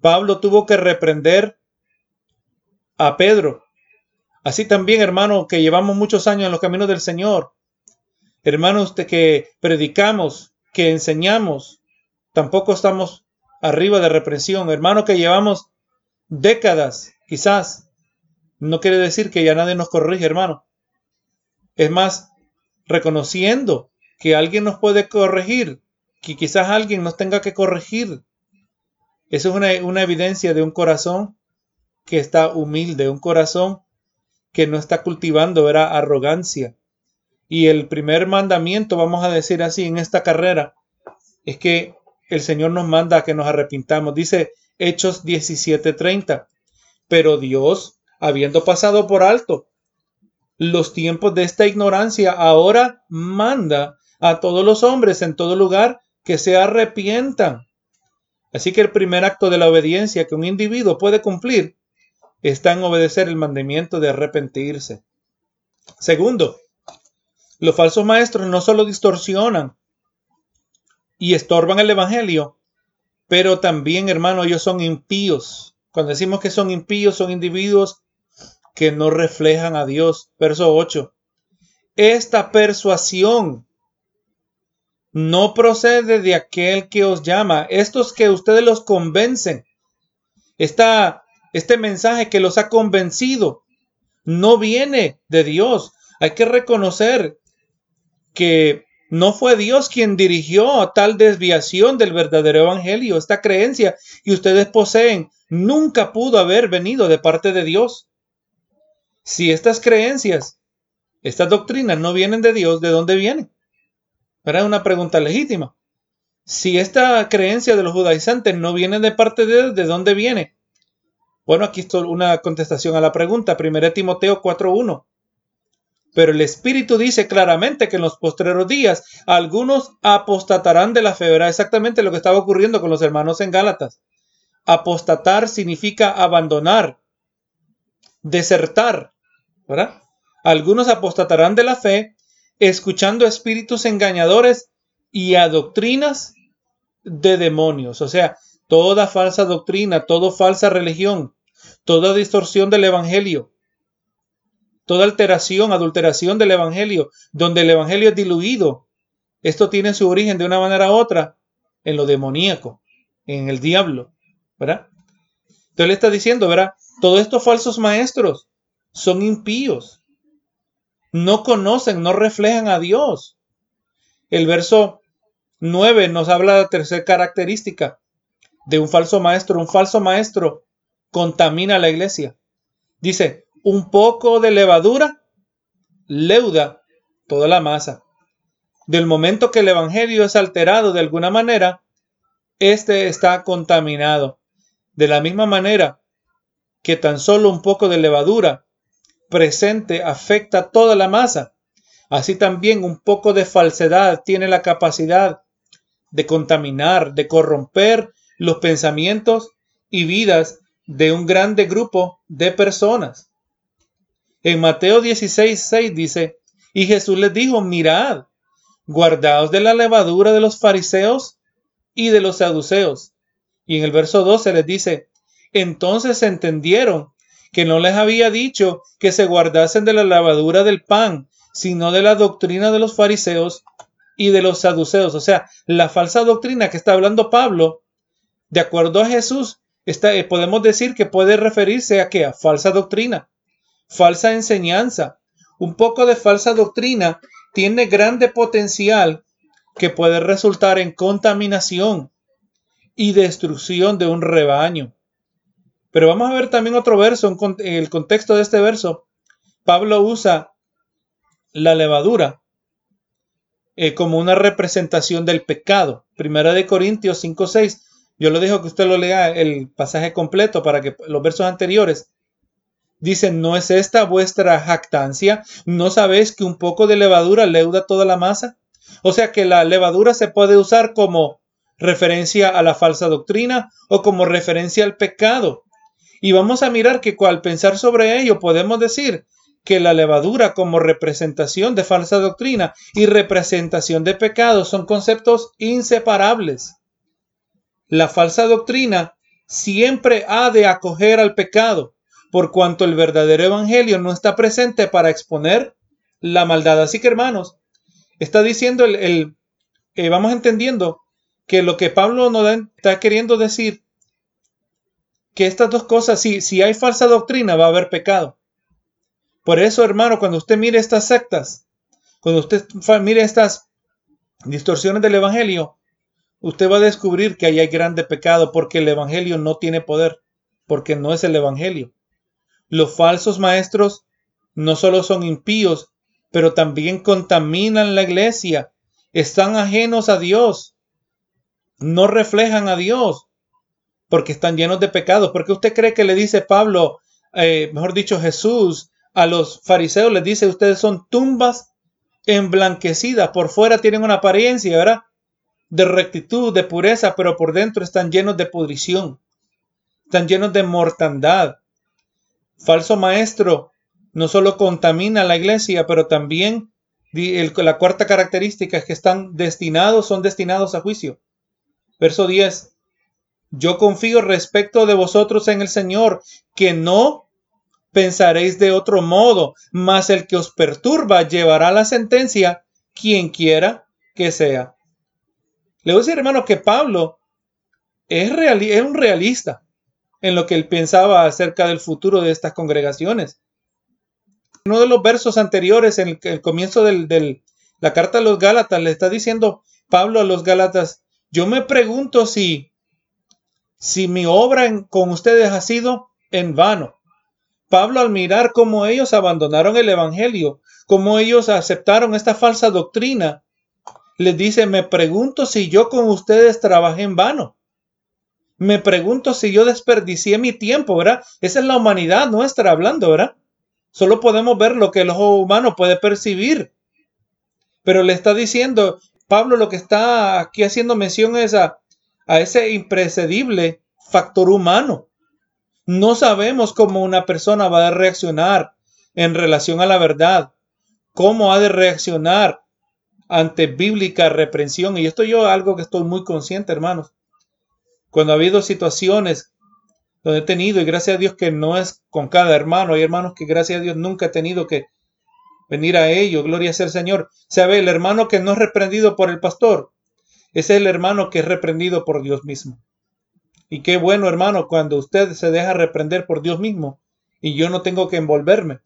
Pablo tuvo que reprender a Pedro. Así también, hermano, que llevamos muchos años en los caminos del Señor. Hermano, usted que predicamos, que enseñamos, tampoco estamos arriba de represión. Hermano, que llevamos décadas, quizás. No quiere decir que ya nadie nos corrige, hermano. Es más, reconociendo que alguien nos puede corregir, que quizás alguien nos tenga que corregir, eso es una, evidencia de un corazón que está humilde, un corazón que no está cultivando era arrogancia. Y el primer mandamiento, vamos a decir así, en esta carrera, es que el Señor nos manda a que nos arrepintamos. Dice Hechos 17:30. Pero Dios, habiendo pasado por alto los tiempos de esta ignorancia, ahora manda a todos los hombres en todo lugar que se arrepientan Así que el primer acto de la obediencia que un individuo puede cumplir está en obedecer el mandamiento de arrepentirse. Segundo, los falsos maestros no solo distorsionan y estorban el Evangelio, pero también, hermano, ellos son impíos. Cuando decimos que son impíos, son individuos que no reflejan a Dios. Verso 8. Esta persuasión no procede de aquel que os llama. Estos que ustedes los convencen. Esta, este mensaje que los ha convencido no viene de Dios. Hay que reconocer que no fue Dios quien dirigió tal desviación del verdadero evangelio. Esta creencia que ustedes poseen nunca pudo haber venido de parte de Dios. Si estas creencias, estas doctrinas no vienen de Dios, ¿de dónde vienen? Era una pregunta legítima. Si esta creencia de los judaizantes no viene de parte de Dios, ¿de dónde viene? Bueno, aquí está una contestación a la pregunta. 1 Timoteo 4.1. Pero el Espíritu dice claramente que en los postreros días algunos apostatarán de la fe. Exactamente lo que estaba ocurriendo con los hermanos en Gálatas. Apostatar significa abandonar, desertar. ¿verdad? Algunos apostatarán de la fe escuchando espíritus engañadores y a doctrinas de demonios. O sea, toda falsa doctrina, toda falsa religión, toda distorsión del Evangelio, toda alteración, adulteración del Evangelio, donde el Evangelio es diluido. Esto tiene su origen de una manera u otra en lo demoníaco, en el diablo, ¿verdad? Entonces le está diciendo, ¿verdad? Todos estos falsos maestros son impíos no conocen, no reflejan a Dios. El verso 9 nos habla de la tercera característica de un falso maestro. Un falso maestro contamina la iglesia. Dice, un poco de levadura leuda toda la masa. Del momento que el Evangelio es alterado de alguna manera, éste está contaminado. De la misma manera que tan solo un poco de levadura presente afecta toda la masa. Así también un poco de falsedad tiene la capacidad de contaminar, de corromper los pensamientos y vidas de un grande grupo de personas. En Mateo 16, 6 dice, y Jesús les dijo, mirad, guardaos de la levadura de los fariseos y de los saduceos. Y en el verso 12 les dice, entonces entendieron que no les había dicho que se guardasen de la levadura del pan, sino de la doctrina de los fariseos y de los saduceos. O sea, la falsa doctrina que está hablando Pablo, de acuerdo a Jesús, está, eh, podemos decir que puede referirse a qué? A falsa doctrina, falsa enseñanza. Un poco de falsa doctrina tiene grande potencial que puede resultar en contaminación y destrucción de un rebaño. Pero vamos a ver también otro verso, en el contexto de este verso. Pablo usa la levadura eh, como una representación del pecado. Primera de Corintios 5.6. Yo lo dejo que usted lo lea el pasaje completo para que los versos anteriores. Dicen, ¿no es esta vuestra jactancia? ¿No sabéis que un poco de levadura leuda toda la masa? O sea que la levadura se puede usar como referencia a la falsa doctrina o como referencia al pecado. Y vamos a mirar que al pensar sobre ello podemos decir que la levadura como representación de falsa doctrina y representación de pecado son conceptos inseparables. La falsa doctrina siempre ha de acoger al pecado, por cuanto el verdadero evangelio no está presente para exponer la maldad. Así que hermanos, está diciendo el, eh, vamos entendiendo que lo que Pablo nos está queriendo decir, que estas dos cosas, si, si hay falsa doctrina, va a haber pecado. Por eso, hermano, cuando usted mire estas sectas, cuando usted mire estas distorsiones del Evangelio, usted va a descubrir que ahí hay grande pecado porque el Evangelio no tiene poder, porque no es el Evangelio. Los falsos maestros no solo son impíos, pero también contaminan la iglesia, están ajenos a Dios, no reflejan a Dios, porque están llenos de pecados. porque usted cree que le dice Pablo, eh, mejor dicho Jesús, a los fariseos les dice, ustedes son tumbas emblanquecidas, por fuera tienen una apariencia, ¿verdad? De rectitud, de pureza, pero por dentro están llenos de pudrición, están llenos de mortandad. Falso maestro no solo contamina la iglesia, pero también la cuarta característica es que están destinados, son destinados a juicio. Verso 10. Yo confío respecto de vosotros en el Señor, que no pensaréis de otro modo, mas el que os perturba llevará la sentencia, quien quiera que sea. Le voy a decir, hermano, que Pablo es, es un realista en lo que él pensaba acerca del futuro de estas congregaciones. Uno de los versos anteriores, en el, comienzo de la carta a los Gálatas, le está diciendo Pablo a los Gálatas, yo me pregunto si, si mi obra con ustedes ha sido en vano. Pablo al mirar cómo ellos abandonaron el Evangelio, cómo ellos aceptaron esta falsa doctrina, les dice, me pregunto si yo con ustedes trabajé en vano. Me pregunto si yo desperdicié mi tiempo, ¿verdad? Esa es la humanidad nuestra hablando, ¿verdad? Solo podemos ver lo que el ojo humano puede percibir. Pero le está diciendo, Pablo lo que está aquí haciendo mención es a, ese imprecedible factor humano. No sabemos cómo una persona va a reaccionar en relación a la verdad, cómo ha de reaccionar ante bíblica reprensión. Y esto yo algo que estoy muy consciente, hermanos. Cuando ha habido situaciones donde he tenido, y gracias a Dios que no es con cada hermano, hay hermanos que gracias a Dios nunca he tenido que venir a ello, gloria sea el Señor. ¿Sabe? El hermano que no es reprendido por el pastor, es el hermano que es reprendido por Dios mismo. Y qué bueno, hermano, cuando usted se deja reprender por Dios mismo y yo no tengo que envolverme,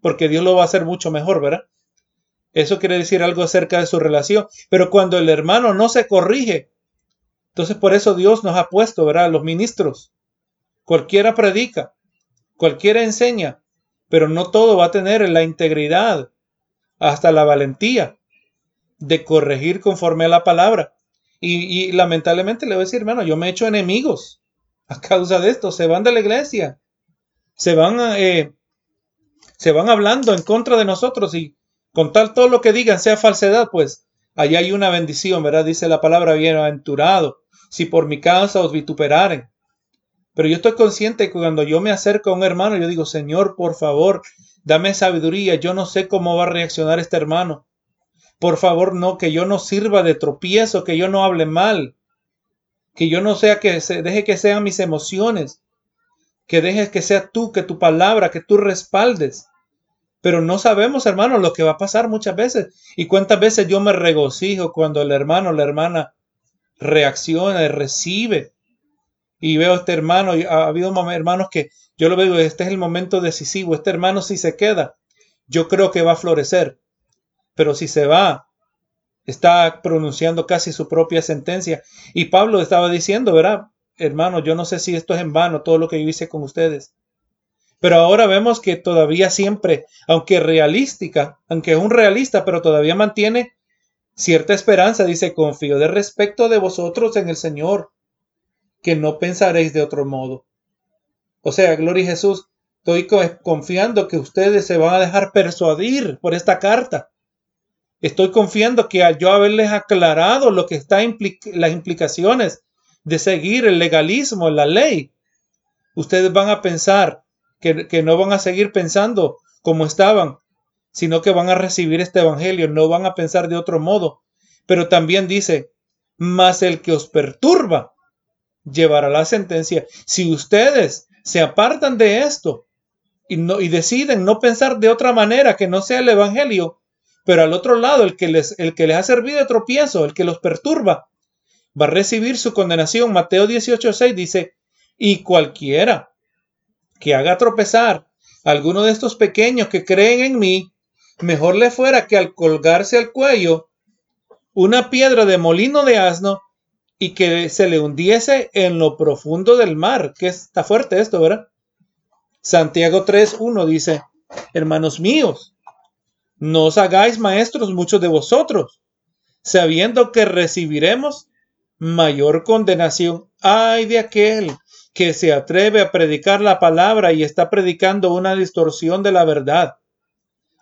porque Dios lo va a hacer mucho mejor, ¿verdad? Eso quiere decir algo acerca de su relación. Pero cuando el hermano no se corrige, entonces por eso Dios nos ha puesto, ¿verdad? Los ministros. Cualquiera predica, cualquiera enseña, pero no todo va a tener la integridad, hasta la valentía de corregir conforme a la palabra. Y, lamentablemente le voy a decir, hermano, yo me he hecho enemigos a causa de esto. Se van de la iglesia. Se van, eh, se van hablando en contra de nosotros y con tal todo lo que digan sea falsedad, pues allá hay una bendición, ¿verdad? Dice la palabra bienaventurado. Si por mi causa os vituperaren. Pero yo estoy consciente que cuando yo me acerco a un hermano, yo digo, Señor, por favor, dame sabiduría. Yo no sé cómo va a reaccionar este hermano. Por favor, no, que yo no sirva de tropiezo, que yo no hable mal, que yo no sea que se deje que sean mis emociones, que dejes que sea tú, que tu palabra, que tú respaldes. Pero no sabemos, hermano, lo que va a pasar muchas veces. Y cuántas veces yo me regocijo cuando el hermano la hermana reacciona y recibe. Y veo a este hermano, y ha habido hermanos que yo lo veo, este es el momento decisivo. Este hermano si se queda, yo creo que va a florecer. Pero si se va, está pronunciando casi su propia sentencia. Y Pablo estaba diciendo, ¿verdad? Hermano, yo no sé si esto es en vano, todo lo que yo hice con ustedes. Pero ahora vemos que todavía siempre, aunque realística, aunque es un realista, pero todavía mantiene cierta esperanza, dice, confío de respecto de vosotros en el Señor, que no pensaréis de otro modo. O sea, gloria a Jesús, estoy confiando que ustedes se van a dejar persuadir por esta carta. Estoy confiando que al yo haberles aclarado lo que está las implicaciones de seguir el legalismo, la ley, ustedes van a pensar que, no van a seguir pensando como estaban, sino que van a recibir este evangelio, no van a pensar de otro modo. Pero también dice, mas el que os perturba llevará la sentencia. Si ustedes se apartan de esto y, no, y deciden no pensar de otra manera que no sea el evangelio, pero al otro lado el que les, el que les ha servido de tropiezo, el que los perturba, va a recibir su condenación. Mateo 18:6 dice, y cualquiera que haga tropezar a alguno de estos pequeños que creen en mí, mejor le fuera que al colgarse al cuello una piedra de molino de asno y que se le hundiese en lo profundo del mar. Que está fuerte esto, ¿verdad? Santiago 3.1 dice, hermanos míos, no os hagáis maestros muchos de vosotros, sabiendo que recibiremos mayor condenación. Ay de aquel que se atreve a predicar la palabra y está predicando una distorsión de la verdad.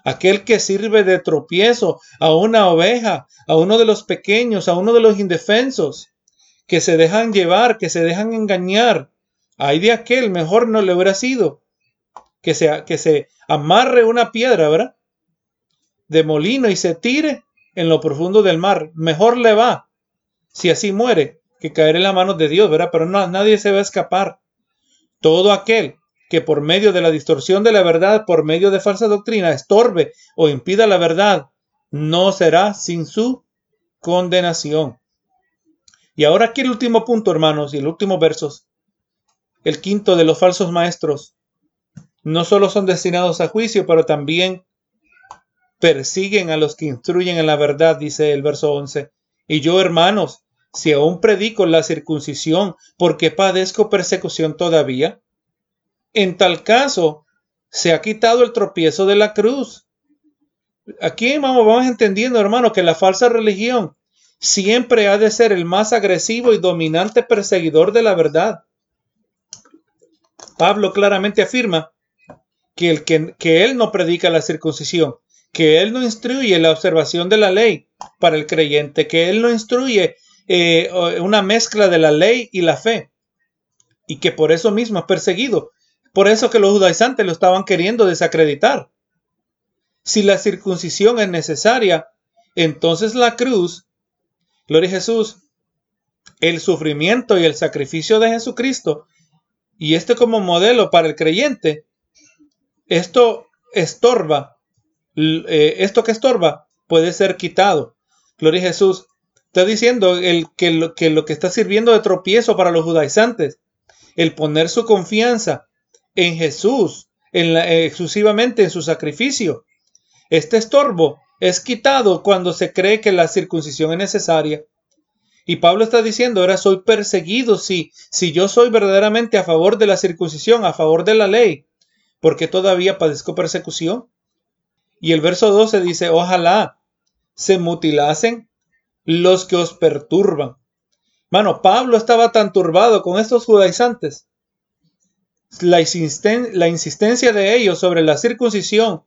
Aquel que sirve de tropiezo a una oveja, a uno de los pequeños, a uno de los indefensos, que se dejan llevar, que se dejan engañar. Ay de aquel, mejor no le hubiera sido que se, que se amarre una piedra, ¿verdad? De molino y se tire en lo profundo del mar. Mejor le va si así muere que caer en las manos de Dios, ¿verdad? Pero no, nadie se va a escapar. Todo aquel que por medio de la distorsión de la verdad, por medio de falsa doctrina, estorbe o impida la verdad, no será sin su condenación. Y ahora aquí el último punto, hermanos, y el último versos. El quinto de los falsos maestros. No solo son destinados a juicio, pero también persiguen a los que instruyen en la verdad, dice el verso 11. Y yo, hermanos, si aún predico la circuncisión, ¿por qué padezco persecución todavía? En tal caso, se ha quitado el tropiezo de la cruz. Aquí vamos, vamos entendiendo, hermano, que la falsa religión siempre ha de ser el más agresivo y dominante perseguidor de la verdad. Pablo claramente afirma que, el que, que él no predica la circuncisión, que él no instruye la observación de la ley para el creyente, que él no instruye eh, una mezcla de la ley y la fe, y que por eso mismo es perseguido. Por eso que los judaizantes lo estaban queriendo desacreditar. Si la circuncisión es necesaria, entonces la cruz, gloria Jesús, el sufrimiento y el sacrificio de Jesucristo, y este como modelo para el creyente, esto estorba, eh, esto que estorba puede ser quitado. Gloria Jesús. Está diciendo el, que, lo, que lo que está sirviendo de tropiezo para los judaizantes, el poner su confianza en Jesús, exclusivamente en su sacrificio. Este estorbo es quitado cuando se cree que la circuncisión es necesaria. Y Pablo está diciendo, ahora soy perseguido si, si yo soy verdaderamente a favor de la circuncisión, a favor de la ley, porque todavía padezco persecución. Y el verso 12 dice, ojalá se mutilasen los que os perturban. Mano, Pablo estaba tan turbado con estos judaizantes. La, insistencia de ellos sobre la circuncisión,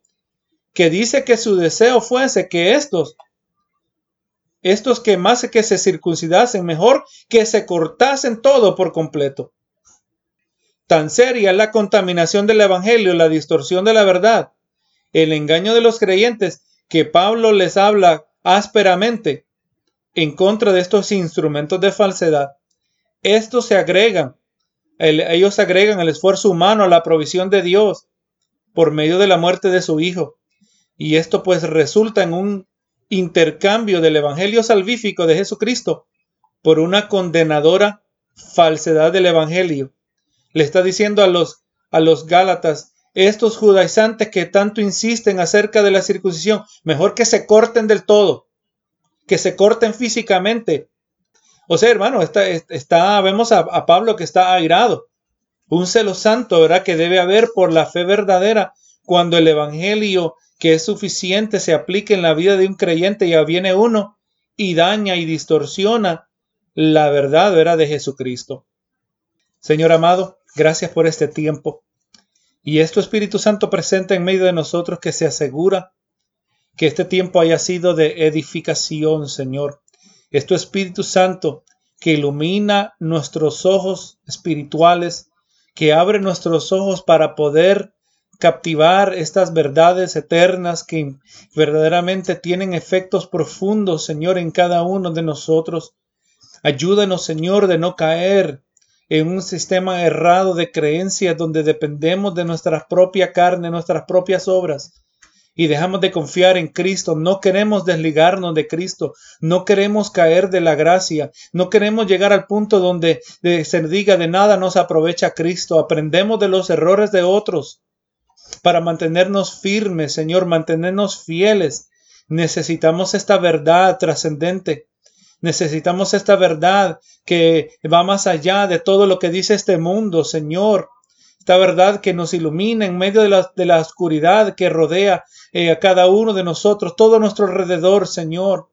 que dice que su deseo fuese que estos, estos que más que se circuncidasen, mejor que se cortasen todo por completo. Tan seria la contaminación del Evangelio, la distorsión de la verdad, el engaño de los creyentes, que Pablo les habla ásperamente en contra de estos instrumentos de falsedad. Estos se agregan, ellos agregan el esfuerzo humano a la provisión de Dios por medio de la muerte de su Hijo. Y esto pues resulta en un intercambio del Evangelio salvífico de Jesucristo por una condenadora falsedad del Evangelio. Le está diciendo a los, a los Gálatas, estos judaizantes que tanto insisten acerca de la circuncisión, mejor que se corten del todo, que se corten físicamente. O sea, hermano, está, vemos a, Pablo que está airado. Un celo santo, ¿verdad? Que debe haber por la fe verdadera cuando el Evangelio que es suficiente se aplique en la vida de un creyente, ya viene uno y daña y distorsiona la verdad era de Jesucristo. Señor amado, gracias por este tiempo. Y esto Espíritu Santo presente en medio de nosotros que se asegura que este tiempo haya sido de edificación, Señor. Esto Espíritu Santo que ilumina nuestros ojos espirituales, que abre nuestros ojos para poder captivar estas verdades eternas que verdaderamente tienen efectos profundos, Señor, en cada uno de nosotros. Ayúdanos, Señor, de no caer en un sistema errado de creencias donde dependemos de nuestra propia carne, nuestras propias obras y dejamos de confiar en Cristo. No queremos desligarnos de Cristo. No queremos caer de la gracia. No queremos llegar al punto donde se diga de nada nos aprovecha Cristo. Aprendemos de los errores de otros para mantenernos firmes, Señor, mantenernos fieles. Necesitamos esta verdad trascendente. Necesitamos esta verdad que va más allá de todo lo que dice este mundo, Señor. Esta verdad que nos ilumina en medio de la, de la oscuridad que rodea eh, a cada uno de nosotros, todo nuestro alrededor, Señor.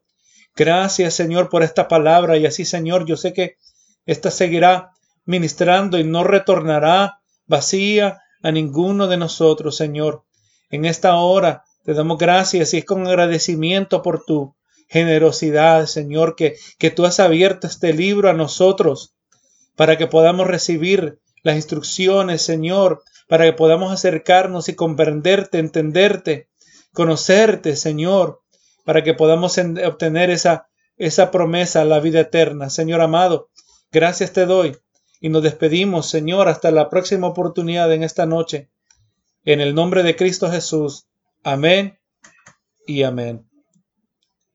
Gracias, Señor, por esta palabra. Y así, Señor, yo sé que esta seguirá ministrando y no retornará vacía, a ninguno de nosotros, Señor. En esta hora te damos gracias y es con agradecimiento por tu generosidad, Señor, que, que tú has abierto este libro a nosotros para que podamos recibir las instrucciones, Señor, para que podamos acercarnos y comprenderte, entenderte, conocerte, Señor, para que podamos obtener esa, esa promesa, la vida eterna. Señor amado, gracias te doy y nos despedimos, Señor, hasta la próxima oportunidad en esta noche. En el nombre de Cristo Jesús. Amén y amén.